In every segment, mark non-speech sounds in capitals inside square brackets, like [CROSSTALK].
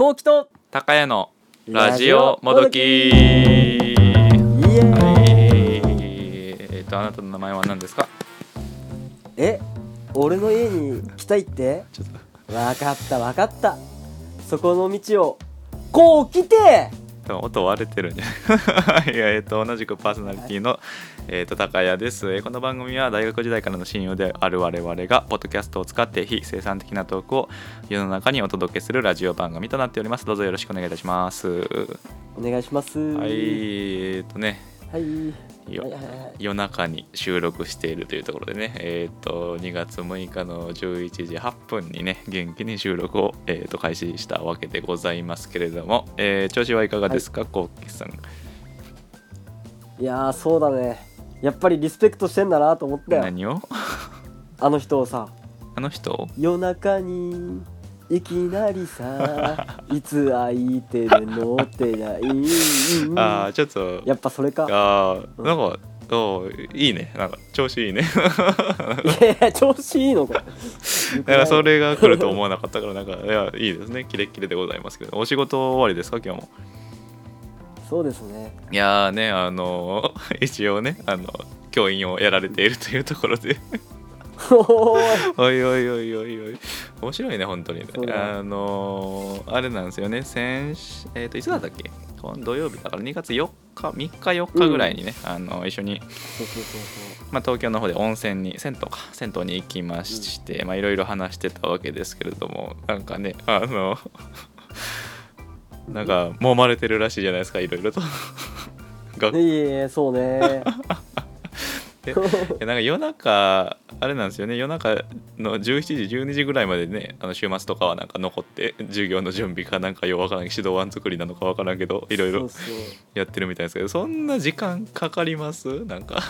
こうきと高谷のラジオもどき。えっとあなたの名前は何ですか？え俺の家に来たいって？わかったわかった。そこの道を。こう来て多分音割れてるんじゃないいやえっと同じくパーソナリティの、えっと高谷です、えーこの番組は大学時代からの親友である我々がポッドキャストを使って非生産的なトークを世の中にお届けするラジオ番組となっております。どうぞよろしくお願いいたします。お願いします。はいえっとねはい。よはいはいはい夜中に収録しているというところでね、えっ、と、2月6日の11時8分にね、元気に収録を、えー、と開始したわけでございますけれども、えー調子はいかがですか、コウキさん。いやーそうだね。やっぱりリスペクトしてんだなと思ったよ。何を？あの人をさ。あの人夜中にいきなりさいつ空いてるのってない。ああ、ちょっと、やっぱそれか。ああ、なんか、おいいね、なんか調子いいね。[LAUGHS] いや調子いいのこれだか [LAUGHS] らそれが来ると思わなかったから、なんか、いや、いいですね、キレッキレでございますけど、お仕事終わりですか、今日も。そうですね。いやーね、あの [LAUGHS] 一応ね、あの、教員をやられているというところで。おーいおいおいおいおい。面白いね本当に。あのーあれなんですよね。先週えっ、といつだったっけ？土曜日だから2月4日3日4日ぐらいにね、あの一緒に、東京の方で温泉に銭湯か銭湯に行きまして、まあいろいろ話してたわけですけれどもなんかねあのなんか揉まれてるらしいじゃないですかいろいろと。がいえいえそうねなんか夜中あれなんですよね。夜中の11時12時ぐらいまでねあの週末とかはなんか残って授業の準備かなんかようわからん指導案作りなのかわからんけどいろいろやってるみたいですけどそんな時間かかります？なんか、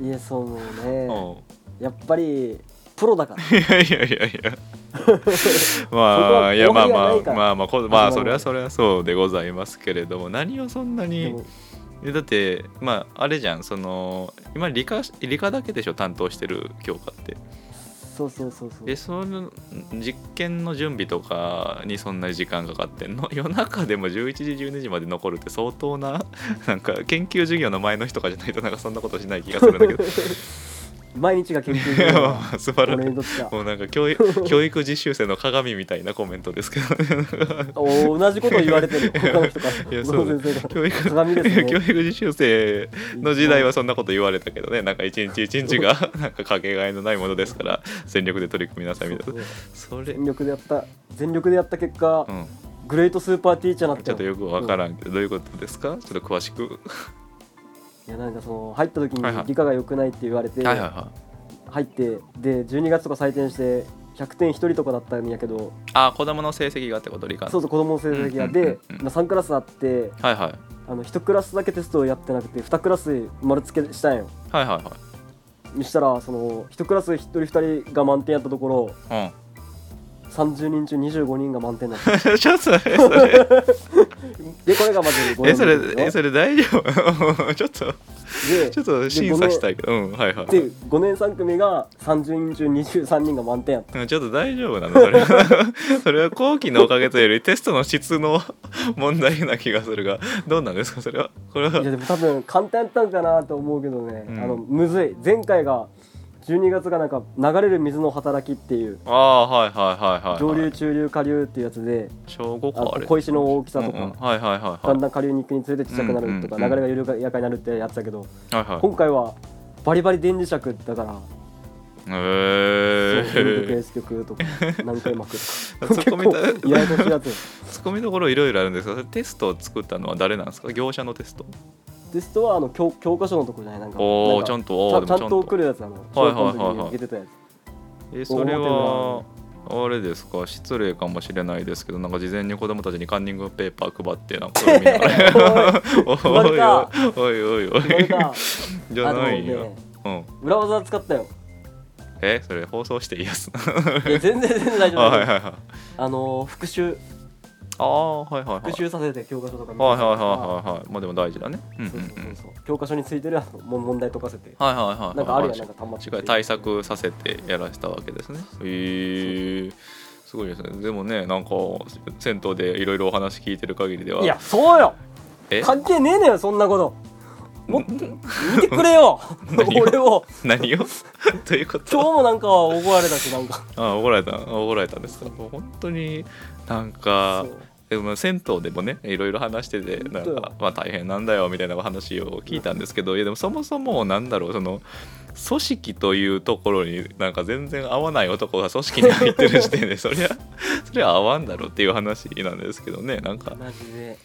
いやそう [LAUGHS] うねん。やっぱりプロだから。いやいやいやいや。[LAUGHS] まはあいやまあまあまあまあこまあそれはそれはそうでございますけれども何をそんなでにだってまああれじゃんその今理科理科だけでしょ担当してる教科って。そうそうそうそう。えその実験の準備とかにそんなに時間かかってんの？[LAUGHS] 夜中でも11時12時まで残るって相当ななんか研究授業の前の日とかじゃないとなんかそんなことしない気がするんだけど [LAUGHS] 毎日が研究い所だや素晴らしい。俺にとってはもうなんか教育 [LAUGHS] 教育実習生の鏡みたいなコメントですけど。お同じこと言われてる。他の人から。いやそう。この先生が教育鏡ですね。教育実習生の時代はそんなこと言われたけどね。なんか一日一日がなんかかけがえのないものですから全力で取り組みなさいみたいな。それ。全力でやった全力でやった結果、うん。グレートスーパーティーチャーになっちょっとよくわからんんけど、どういうことですか？ちょっと詳しく。いやなんかその入った時に理科が良くないって言われて、入ってで12月とか採点して100点1人とかだったんやけどあ、子供の成績がってこと理科のそうそう子供の成績がで、うんうんまあ、3クラスあってはいはい。あの1クラスだけテストをやってなくて2クラス丸付けしたんよはいはいはい。にしたらその1クラス1人2人が満点やったところうん。30人中25人が満点だったちょっとそれ、それ、でこれがまず5え、それ、でえ、それ大丈夫？[LAUGHS] ちょっと、でちょっと審査したいけど、うん、はいはい。で5年3組が30人中23人が満点やった。うんちょっと大丈夫なのそれそれは [LAUGHS] 後期のおかげというよりテストの質の問題な気がするがどうなんですかそれは？これは。いやでも多分簡単やったんかなと思うけどね、うん。あのむずい。前回が12月がなんか流れる水の働きっていう。ああはいはいはいはい上流中流下流っていうやつで小5あかあれ。小石の大きさとか、うんうん。はいはいはいはい。だんだん下流に行くにつれてちっちゃくなるとか、うんうんうん。流れが緩やかになるってやつだけど、はいはい。今回はバリバリ電磁石だから、へそう電力え S 曲とか何回巻くとか。ツッコミ結構ややこしいやつツッコミどころいろいろあるんですがテストを作ったのは誰なんですか？業者のテスト？テストはあの教教科書のとこじゃないなんか。おおちゃんとおちゃんとーでもちゃんと。送るやつなのはいはいはいはい。えそれはあれですか？失礼かもしれないですけどなんか事前に子供たちにカンニングペーパー配ってなんか [LAUGHS] おい [LAUGHS] おいおいおいおいなん [LAUGHS] か。じゃないよ。ねうん。裏技使ったよえそれ放送していいやつ？いや全然全然大丈あ夫はいはいはい。あの復習。ああはいはいはい。復習させて教科書とか見はいはいはいいはいはい。まあでも大事だね。うんうんそううん。そうそうそう教科書についてるあのも問題解かせて。はいはいはいはい。なんかあるやんなんかたまって対策させてやらせたわけですね。へえすごいですね。でもねなんか銭湯でいろいろお話聞いてる限りでは。いやそうよ。え？関係ねえのよそんなこともっと見てくれよ。俺を。何を？ということ？今日もなんか怒られたしなんか。あ怒られた。怒られたんですか？もう本当になんかでも銭湯でもねいろいろ話しててなんか、まあ、大変なんだよみたいな話を聞いたんですけどいやでもそもそもなんだろうその組織というところになんか全然合わない男が組織に入ってる時点でそりゃそりゃ合わんだろうっていう話なんですけどねなんか。マジで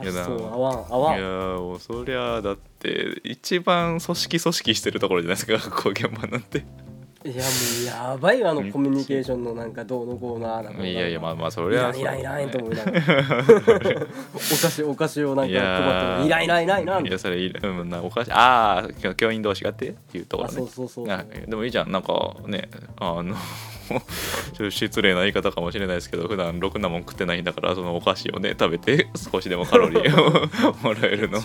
マいやなジそう合わん合わん。いやーもうそりゃだって一番組織組織してるところじゃないですか学校現場なんていやもうやばいわあのコミュニケーションのなんかどうのこうのあーなんかいやいやまあまあそいりゃらんいらんいらんと思いながら。う [LAUGHS] お菓子お菓子をなんか配ってもいらんいらんいらんいらん。いやそれいらうんなおかしいああ教教員同士がってっていうとこあそうろねそうそう。あでもいいじゃんなんかねあの [LAUGHS] ちょっと失礼な言い方かもしれないですけど普段ろくなもん食ってないんだからそのお菓子をね食べて少しでもカロリーを [LAUGHS] もらえるの。は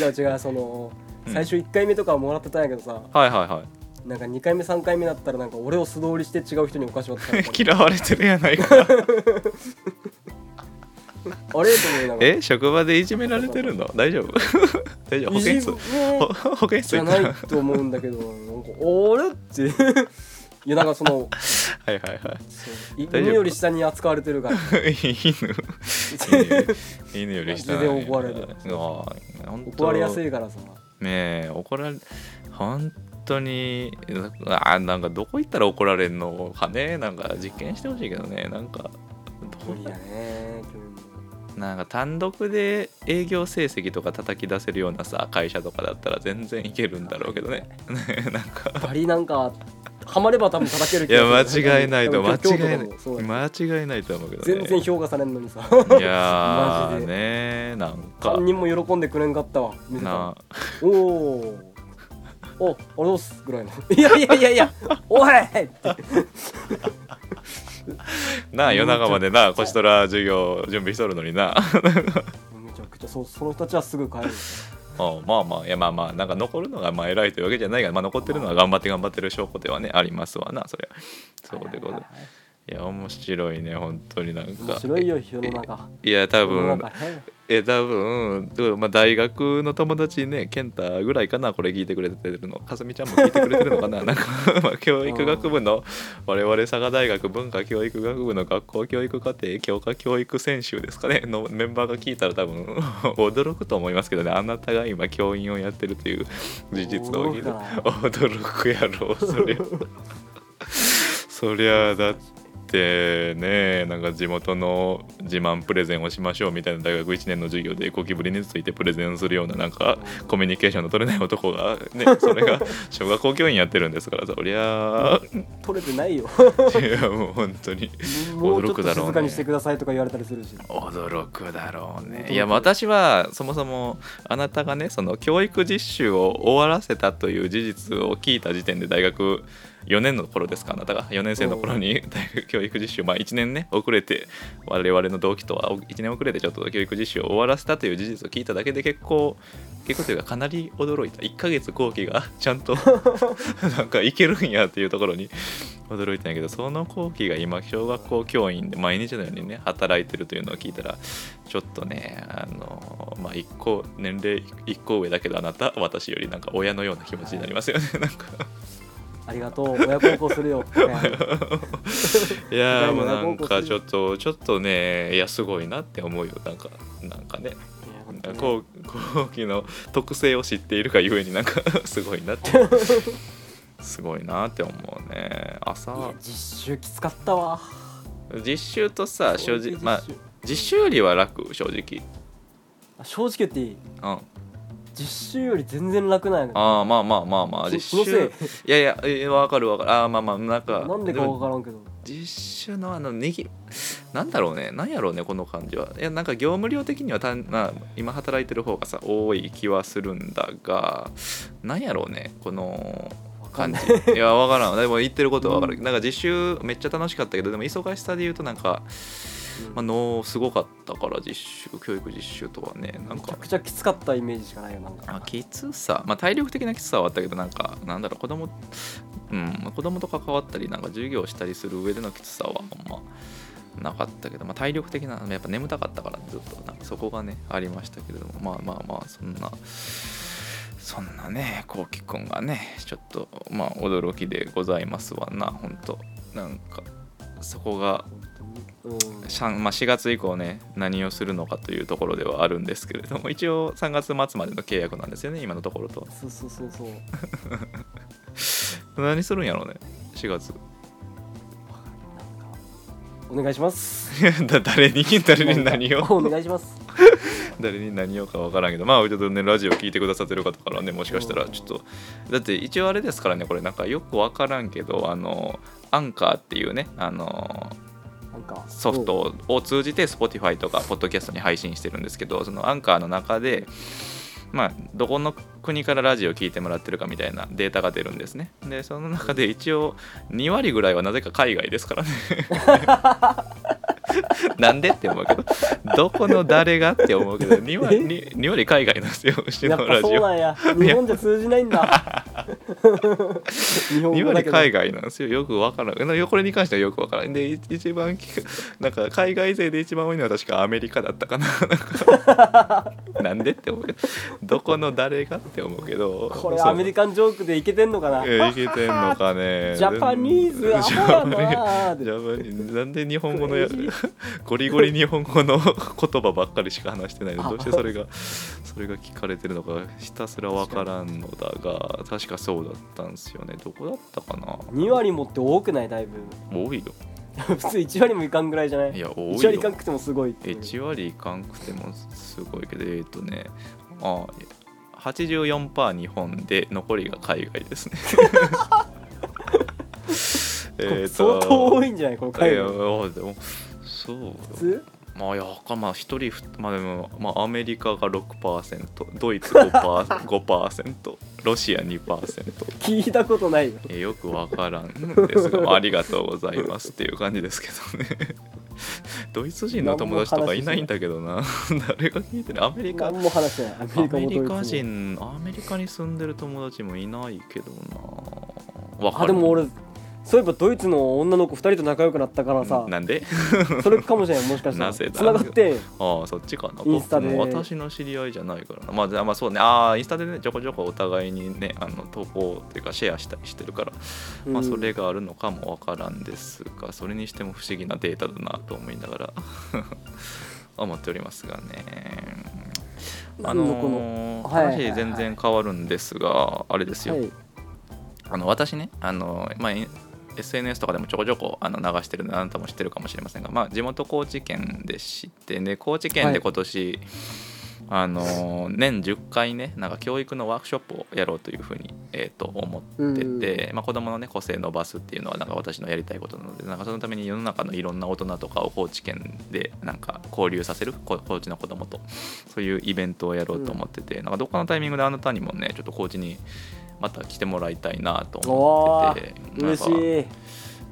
違う違うそのうん。最初1回目とかはもらってたんやけどさ、はいはいはいなんか2回目3回目だったらなんか俺を素通りして違う人にお菓子渡された [LAUGHS] 嫌われてるやないか。[LAUGHS] あれ？と思いながら。え？職場でいじめられてるの？大丈夫？[LAUGHS] 大丈夫？保健室？保健室じゃ行った？らないと思うんだけど。なんかあれ？って。いやなんかそのはいはいはい。そうい大丈夫？犬より下に扱われてるから。犬。犬犬より下マジで怒られる。怒られやすいからさ。ねえ怒られ本当にあなんかどこ行ったら怒られんのかね。なんか実験してほしいけどね。なんかどねうなんか単独で営業成績とか叩き出せるようなさ会社とかだったら全然いけるんだろうけどね。ね [LAUGHS] なんか。バリなんかハマれば多分叩けるいや間違いないと間違いない間違いないと思うけどね。全然評価されんのにさ。いや [LAUGHS] マージで。ねなんか。何人も喜んでくれんかったわな。おおおありがすぐらいの。いやいやいやいやおいって。[LAUGHS] なあ夜中までなこちとら授業準備しとるのにな。[LAUGHS] めちゃくちゃそうその人たちはすぐ帰る。あ [LAUGHS] まあまあいやまあまあなんか残るのがまあ偉いというわけじゃないが、まあ、残ってるのは頑張って頑張ってる証拠ではねありますわなそれそうでございます。いや面白いね本当になん面か白いよ世の中。いや多分え多分うんまあ、大学の友達ね健太ぐらいかなこれ聞いてくれてるの。かすみちゃんも聞いてくれてるのかな。[LAUGHS] なんか、まあ、教育学部の我々佐賀大学文化教育学部の学校教育課程強化教育専修ですかね。のメンバーが聞いたら多分 [LAUGHS] 驚くと思いますけどね。あなたが今教員をやってるという事実を驚くか [LAUGHS] 驚くやろう。そりゃ。そりゃだってねなんか地元の自慢プレゼンをしましょうみたいな大学1年の授業でゴキブリについてプレゼンするようななんかコミュニケーションの取れない男がねそれが小学校教員やってるんですからそりゃ取れてないよ。いやもう本当に。驚くだろうね静かにしてくださいとか言われたりするし。驚くだろうね。いや私はそもそもあなたがねその教育実習を終わらせたという事実を聞いた時点で大学4年の頃ですかあなたが。4年生の頃に大学教育実習まあ1年ね遅れて我々の同期とは1年遅れてちょっと教育実習を終わらせたという事実を聞いただけで結構結構というかかなり驚いた。1ヶ月後期がちゃんと [LAUGHS] なんかいけるんやっていうところに驚いたんやけどその後期が今小学校教員で毎日のようにね働いてるというのを聞いたらちょっとねあのまあ一個年齢1個上だけどあなた私よりなんか親のような気持ちになりますよねなんかありがとう。親孝行するよ。いや [LAUGHS] もうなんかちょっとちょっとねいやすごいなって思うよ。なんかなんかね。後後期の特性を知っているがゆえになんか [LAUGHS] すごいなって。[LAUGHS] すごいなって思うね。朝。実習きつかったわ。実習とさ正直まあ実習よりは楽正直。あ正直言っていい？うん実習より全然楽なんやねああまあまあまあまあそ実習。い？やいやえわかるわかる。あーまあまあなんかなんでかも分からんけど。実習のあのねぎなんだろうね。なんやろうねこの感じは。いやなんか業務量的にはたん、まあ、今働いてる方がさ多い気はするんだがなんやろうねこの感じ。いやわからん。でも言ってることはわかる、なんか実習めっちゃ楽しかったけどでも忙しさで言うとなんかうんまあ、脳すごかったから実習教育実習とはねなんか。めちゃくちゃきつかったイメージしかないよなんか。あきつさ、まあ、体力的なきつさはあったけどなんかなんだろう子供うんまあ子供と関わったりなんか授業したりする上でのきつさはあんまなかったけど、まあ、体力的なやっぱ眠たかったからずっと。なんかそこがねありましたけれども。まあまあまあそんなそんなねこうきくんがねちょっとまあ驚きでございますわな本当なんかそこがまあ、4月以降ね何をするのかというところではあるんですけれども一応3月末までの契約なんですよね今のところと。そうそうそうそう。[LAUGHS] 何するんやろうね4月。お願いします。[LAUGHS] だ誰に？[LAUGHS] 誰に何を？お願いします。誰に何をか分からんけどまあちょっとねラジオ聞いてくださってる方からねもしかしたらちょっとだって一応あれですからねこれなんかよく分からんけどあのアンカーっていうねあのソフトを通じて Spotify とか Podcast に配信してるんですけどそのアンカーの中でまあどこの国からラジオを聞いてもらってるかみたいなデータが出るんですね。でその中で一応2割ぐらいはなぜか海外ですからね。[LAUGHS] なんでって思うけど。どこの誰がって思うけど2割 2, 2割海外なんですようのラジオ。そうなんや。日本じゃ通じないんだ。[LAUGHS] 日本2割海外なんですよ。よくわからん。これに関してはよくわからん。でい一番聞くなんか海外勢で一番多いのは確かアメリカだったかな。なんか。[LAUGHS] なんでって思うけど。どこの誰がって思うけど。これアメリカンジョークでいけてんのかな？えいけてんのかね。ジャパニーズアホやなジャパニーズなんで日本語のやゴリゴリ日本語の言葉ばっかりしか話してないのどうしてそれがそれが聞かれてるのかひたすらわからんのだが確かそうだったんですよね。どこだったかな？2割もって多くない？だいぶ。多いよ。普通1割もいかんぐらいじゃない？いや多い1割いかんよくてもすごいっていう。1割いかんくてもすごいけどえっ、とねあ84%日本で残りが海外ですね。[LAUGHS] え相当多いんじゃないこの海外。でもそうまあいやかまあ一人ふまあでも、まあ、アメリカが6%ドイツ 5%, 5% [LAUGHS] ロシア2%聞いたことないよ。えよくわからんですが、まあ、ありがとうございますっていう感じですけどね [LAUGHS] ドイツ人の友達とかいないんだけどな。誰が聞いてる？アメリカ。何も話してない。アメリカ人アメリカに住んでる友達もいないけどな。わかる。あでも俺そういえばドイツの女の子2人と仲良くなったからさ。なんで？[LAUGHS] それかもしれないもしかしたら。つながって。ああそっちかな。インスタで。私の知り合いじゃないからな。まあじゃあまあそうね。ああインスタでねちょこちょこお互いにねあの投稿っていうかシェアしたりしてるから、まあうん。それがあるのかもわからんですがそれにしても不思議なデータだなと思いながら。[LAUGHS] 思っておりますがね。あ何のー話全然変わるんですがあれですよ、はい。あの私ねあの、まあ、SNS とかでもちょこちょこあの流してるのであなたも知ってるかもしれませんが、まあ、地元高知県で知ってね高知県で今年、あの年10回ねなんか教育のワークショップをやろうというふうに、えー、と思ってて、まあ、子どもの、ね、個性伸ばすっていうのはなんか私のやりたいことなのでなんかそのために世の中のいろんな大人とかを高知県でなんか交流させるこ高知の子どもとそういうイベントをやろうと思ってて、なんかどっかのタイミングであなたにもねちょっと高知にまた来てもらいたいなと思ってて。嬉しい。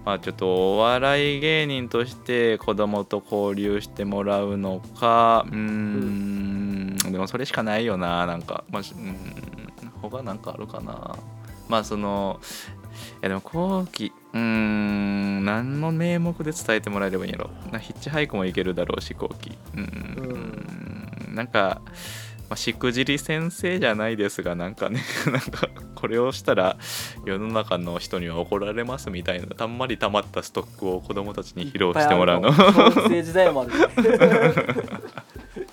まあちょっとお笑い芸人として子供と交流してもらうのかうーんでもそれしかないよななんか、まあ、しうん他なんかあるかな。まあそのいやでも後期うーん何の名目で伝えてもらえればいいんやろ。なヒッチハイクもいけるだろうし後期。うん。うんなんかまあ、しくじり先生じゃないですがなんかね [LAUGHS] なんかこれをしたら世の中の人には怒られますみたいなたんまり溜まったストックを子供たちに披露してもらうの。いっぱいあるの学生時代まで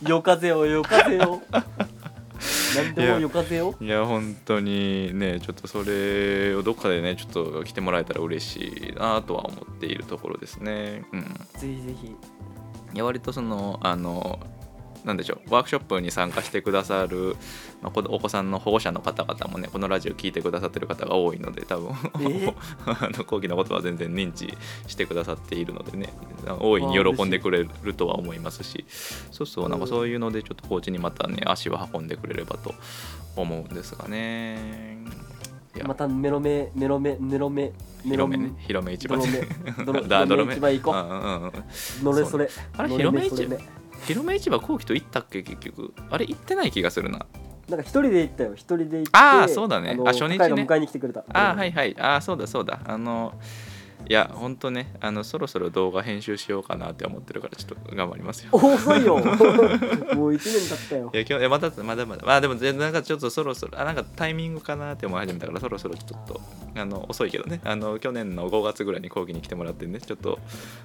夜風よ夜風よ何でも夜風よいや本当にねちょっとそれをどっかでねちょっと来てもらえたら嬉しいなとは思っているところですねうんぜひぜひいや割とそのあのなんでしょうワークショップに参加してくださる、まあ、こお子さんの保護者の方々もねこのラジオ聞いてくださってる方が多いので多分え [LAUGHS] あの講義のことは全然認知してくださっているのでね大いに喜んでくれるとは思いますしそうそうなんかそういうのでちょっと高知にまたね足を運んでくれればと思うんですがね。またメロメメロメメロメメ広めね広め市場ドロメドロメ [LAUGHS] 市場行こう。んうんうんう乗れそれ。あれ乗広め市場広め市場後期と行ったっけ結局。あれ行ってない気がするな。なんか一人で行ったよ。一人で行ってあーそうだね。のあ初日ね。迎えに来てくれた。あはいはい。あそうだそうだ。あのいやほんとねあのそろそろ動画編集しようかなって思ってるからちょっと頑張りますよ。お遅いよ。[LAUGHS] もう1年経ったよ。いや今日いやまだまだまだ。まあでも全然なんかちょっとそろそろあなんかタイミングかなって思い始めたからそろそろちょっとあの遅いけどね。あの去年の5月ぐらいに講義に来てもらってねちょっと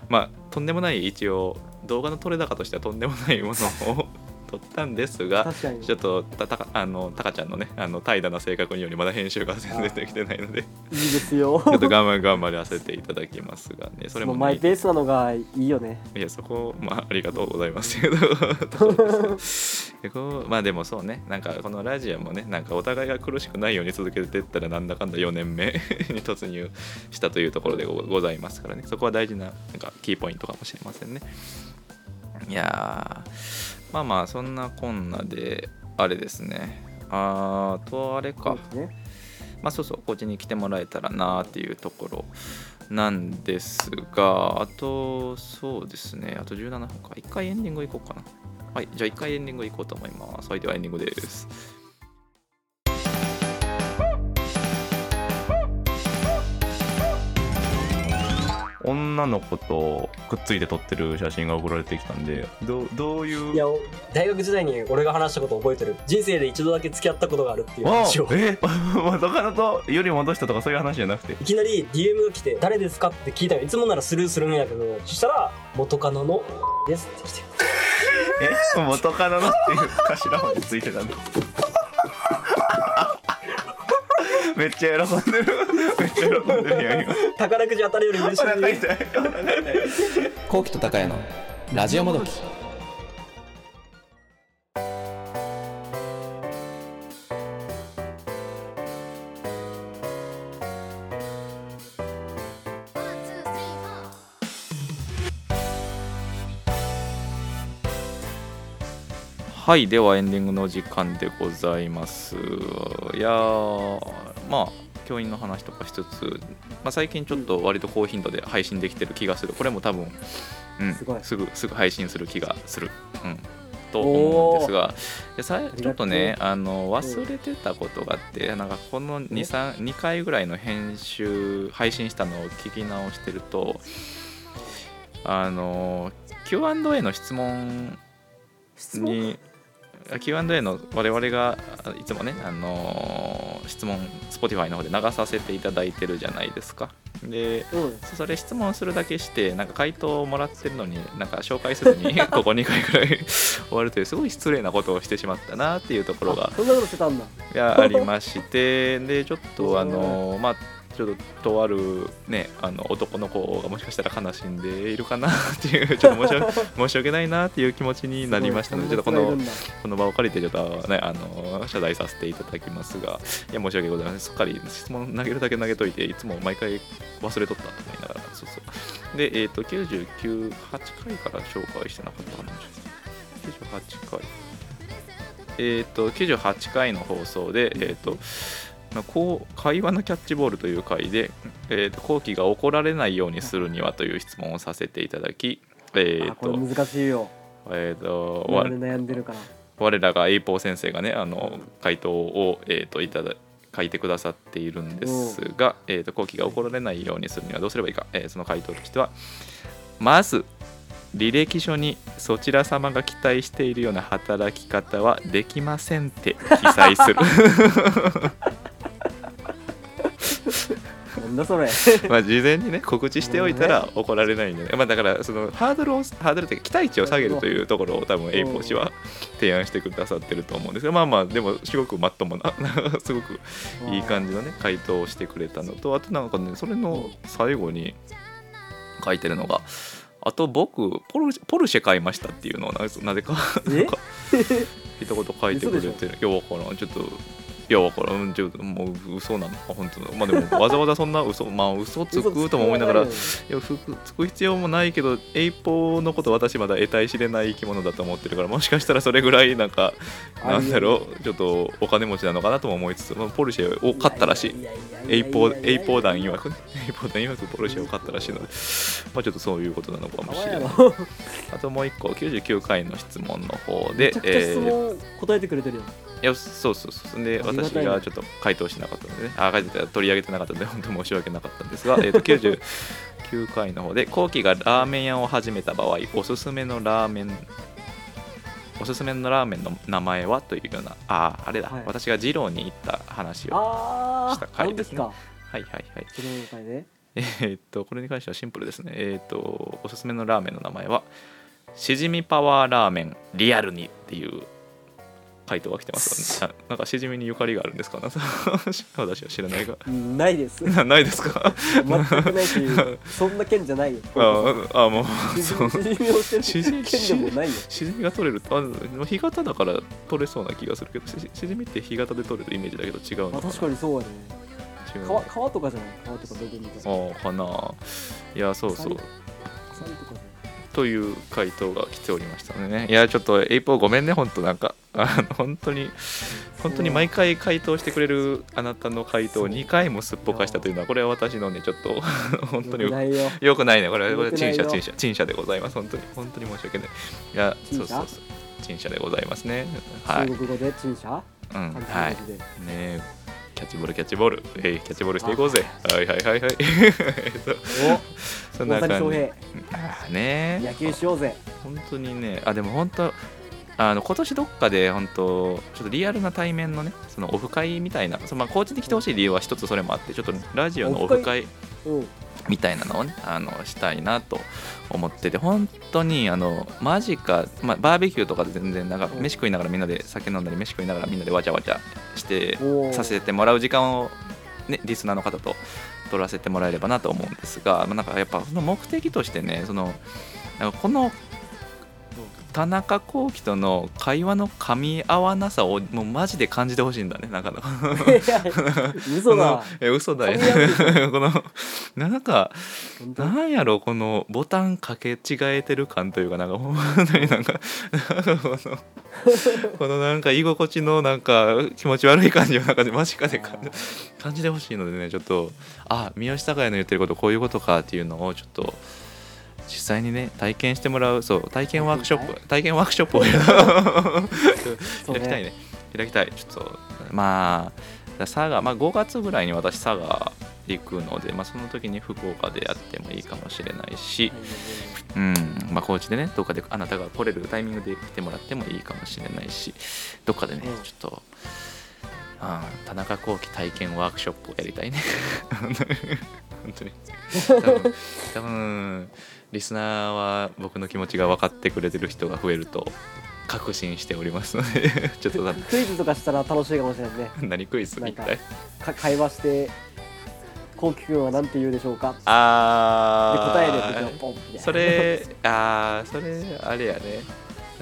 まあとんでもない一応動画の撮れ高としてはとんでもないものを撮ったんですがちょっとたたかあのたかちゃんのねあの怠惰な性格によりまだ編集が全然できてないのでいいですよ。[LAUGHS] ちょっと頑張頑張らせていただきますがね [LAUGHS] それも,、もうマイね、ペースなのがいいよね。いやそこまあありがとうございますけど。[LAUGHS] でこうまあでもそうねなんかこのラジオもねなんかお互いが苦しくないように続けていったらなんだかんだ4年目に突入したというところでごございますからね。そこは大事ななんかキーポイントかもしれませんね。いやーまあまあそんなこんなであれですね。あとあれか、ね。まあそうそうこっちに来てもらえたらなっていうところなんですがあとそうですね。あと17分か。一回エンディング行こうかな。はいじゃあ一回エンディング行こうと思います。はいではエンディングです。女の子とくっついて撮ってる写真が送られてきたんでどうどういう？いや大学時代に俺が話したこと覚えてる。人生で一度だけ付き合ったことがあるっていう話を。え？元カノとより戻したとかそういう話じゃなくていきなり DM が来て「誰ですか?」って聞いたのいつもならスルーするんやけどそしたら「元カノのです」って来てえ元カノのっていう頭までついてたんだめっちゃ喜んでる。めっちゃ喜んでるやん。今宝くじ当たるより嬉しい。お腹痛いコウキと高谷のラジオもどき。はいではエンディングの時間でございます。いやーまあ教員の話とかしつつ、まあ、最近ちょっと割と高頻度で配信できてる気がする。これも多分、うん、すすぐすぐ配信する気がする、うん、と思うんですが。でさちょっとねあの忘れてたことがあってなんかこの 2, 3 2回ぐらいの編集配信したのを聞き直してるとあの Q&A の質問質問？に Q&A の我々がいつもね、あのー質問 Spotify の方で流させていただいてるじゃないですか。でうんそれ質問するだけしてなんか回答をもらってるのになんか紹介せずに [LAUGHS] ここ2回ぐらい終わるというすごい失礼なことをしてしまったなっていうところがあそんなことしてたんだ。いやありましてでちょっとあのまあちょっととあるねあの男の子がもしかしたら悲しんでいるかなっていう [LAUGHS] ちょっと [LAUGHS] 申し訳ないなっていう気持ちになりましたのでちょっとこのこの場を借りてちょっとねあの謝罪させていただきますがいや申し訳ございません。すっかり質問投げるだけ投げといていつも毎回忘れとったと思いながらそうそう。でえっ、と998回から紹介してなかったかな98回。えっ、と98回の放送でえっ、とこう会話のキャッチボールという回で、えー、と後期が怒られないようにするにはという質問をさせていただき、えーとれ難しいよ。えーと悩んでるから。我らが栄宝先生がねあの回答を、えー、といただ書いてくださっているんですが、えー、と後期が怒られないようにするにはどうすればいいか、えーその回答としてはまず履歴書にそちら様が期待しているような働き方はできませんって記載する [LAUGHS] なんだそれ。[LAUGHS] まあ事前にね告知しておいたら怒られないんでね、まあ、だからそのハードルをハードルっていうか期待値を下げるというところを多分 A 講師は提案してくださってると思うんですがまあまあでもすごくまっともなすごくいい感じのね回答をしてくれたのとあとなんかねそれの最後に書いてるのがあと僕ポルポルシェ買いましたっていうのをななぜかえ？なんか [LAUGHS] 一言書いてくれてる。いやわからん。ちょっといやわからんちょもう嘘なのか本当の。まあでもわざわざそんな嘘 [LAUGHS] まあ嘘つくとも思いながらいや服つく必要もないけどエイポのこと私まだ得体知れない生き物だと思ってるからもしかしたらそれぐらいなんか [LAUGHS] なんだろうちょっとお金持ちなのかなとも思いつつ、まあ、ポルシェを買ったらしい。エイポー団曰くねエイポー団曰く。[LAUGHS] ポルシェを買ったらしいので。まあちょっとそういうことなのかもしれない。あともう一個99回の質問の方でめちゃくちゃ質問答えてくれてるよ、いやそうそうそう。でありがたいね私がちょっと回答しなかったのでね。あ書いてた取り上げてなかったので本当申し訳なかったんですが、えー、と99回の方で後期がラーメン屋を始めた場合おすすめのラーメンおすすめのラーメンの名前はというようなあああれだ、はい。私が二郎に行った話をした回ですね。か。はいはいはい。えーっとこれに関してはシンプルですね。えーっとおすすめのラーメンの名前はしじみパワーラーメンリアルにっていう回答が来てます。な [LAUGHS] なんかしじみにゆかりがあるんですかな。[LAUGHS] 私は知らないが。うんないです。な [LAUGHS] ないですか？全くないしそんな件じゃないよ。ああもうしじそう。みしじみが取れるあ干潟だから取れそうな気がするけどししじみって干潟で取れるイメージだけど違うのあ確かにそうやね。川川とかじゃない？川とかどこみたいなああかないやそうそう。とい。という回答が来ておりましたね。いやちょっとエイポーごめんね本当なんかあの本当に本当に毎回回答してくれるあなたの回答を2回もすっぽかしたというのはこれは私のねちょっと [LAUGHS] 本当によくないよ。よくないね。これは陳謝陳謝陳謝でございます。本当に本当に申し訳ない。いやそうそうそう。陳謝でございますね。はい、中国語で陳謝？うん、はい。ねキャッチボールキャッチボール。えーキャッチボールしていこうぜ。はいはいはい。はい。えっとそんな感じ。ね野球しようぜ。本当にね。あでも本当あの今年どっかで本当ちょっとリアルな対面のねそのオフ会みたいなそのまあ高知に来てほしい理由は一つそれもあってちょっとラジオのオフ会？うん。みたいなのをねあのしたいなと思ってて本当にあのマジか、まあ、バーベキューとかで全然なんかうん。飯食いながらみんなで酒飲んだり飯食いながらみんなでわちゃわちゃしてさせてもらう時間を、ね、リスナーの方と取らせてもらえればなと思うんですが、まあ、なんかやっぱその目的としてねそのこの田中幸喜との会話の噛み合わなさをもうマジで感じてほしいんだね [LAUGHS] [LAUGHS] なんかのいや嘘だ。え嘘だよこのなんかなんやろこのボタンかけ違えてる感というかなんかほんまになんかこのこのなんか居心地のなんか気持ち悪い感じをなんか間近で感じ感じてほしいのでねちょっとあ三好孝也の言ってることこういうことかっていうのをちょっと実際にね体験してもらうそう体験ワークショップ体験ワークショップを [LAUGHS] 開きたいね。開きたい。ちょっとまあ佐賀、まあ、5月ぐらいに私佐賀行くので、まあ、その時に福岡でやってもいいかもしれないし、うん。まあ、高知でねどっかであなたが来れるタイミングで来てもらってもいいかもしれないし。どっかでね、うん。ちょっとあー田中幸喜体験ワークショップをやりたいね。[LAUGHS] 本当に。多分多分リスナーは僕の気持ちが分かってくれてる人が増えると確信しておりますので [LAUGHS] ちょっとだクイズとかしたら楽しいかもしれないね。何クイズ一体か会話してこうきくんは何て言うでしょうか？であ答えーでそれあーそれあれやね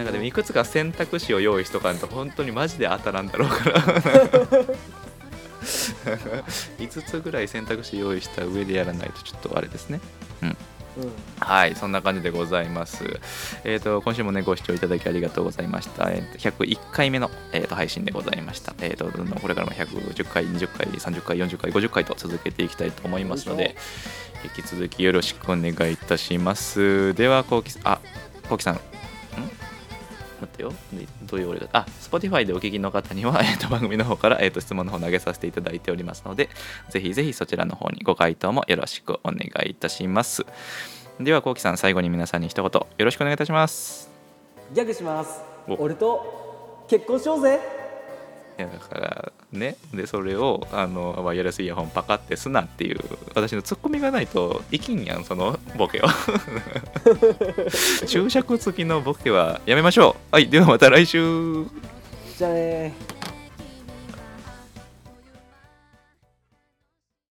なんかでもいくつか選択肢を用意しとかんと本当にマジで当たらんだろうから。[LAUGHS] 5つぐらい選択肢用意した上でやらないとちょっとあれですね。うん。はいそんな感じでございます。えっ、と今週もねご視聴いただきありがとうございました、えーと101回目の、えーと配信でございました。えっ、とどんどんこれからも110回20回30回40回50回と続けていきたいと思いますので引き続きよろしくお願いいたします。ではこうきあこうきさんよ。でどういう俺があ Spotify でお聞きの方には、[LAUGHS] えー、と番組の方から、えー、と質問の方投げさせていただいておりますのでぜひぜひそちらの方にご回答もよろしくお願いいたします。ではこうきさん最後に皆さんに一言よろしくお願いいたします。ギャグします。お。俺と結婚しようぜいやだからね。でそれをあのワイヤレスイヤホンパカってすなっていう私のツッコミがないといきんやんそのボケを [LAUGHS] 注釈付きのボケはやめましょう。はいではまた来週。じゃあねー